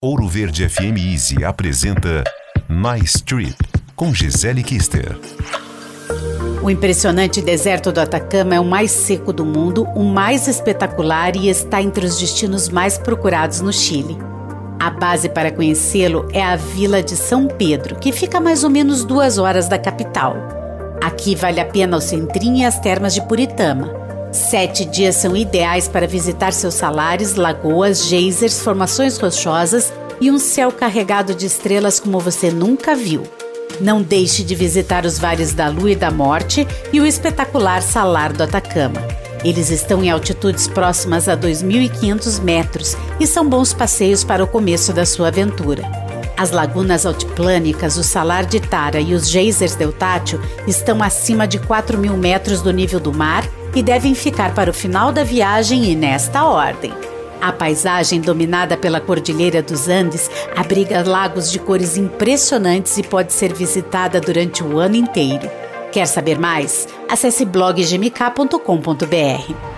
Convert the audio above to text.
Ouro Verde FM Easy apresenta Nice Trip com Gisele Kister. O impressionante deserto do Atacama é o mais seco do mundo, o mais espetacular e está entre os destinos mais procurados no Chile. A base para conhecê-lo é a vila de São Pedro, que fica a mais ou menos duas horas da capital. Aqui vale a pena o centrinho e as termas de Puritama. Sete dias são ideais para visitar seus salares, lagoas, geysers, formações rochosas e um céu carregado de estrelas como você nunca viu. Não deixe de visitar os vales da Lua e da Morte e o espetacular Salar do Atacama. Eles estão em altitudes próximas a 2.500 metros e são bons passeios para o começo da sua aventura. As lagunas altiplânicas, o Salar de Tara e os geysers Deltátil estão acima de 4 mil metros do nível do mar e devem ficar para o final da viagem e nesta ordem. A paisagem dominada pela Cordilheira dos Andes abriga lagos de cores impressionantes e pode ser visitada durante o ano inteiro. Quer saber mais? Acesse bloggmk.com.br.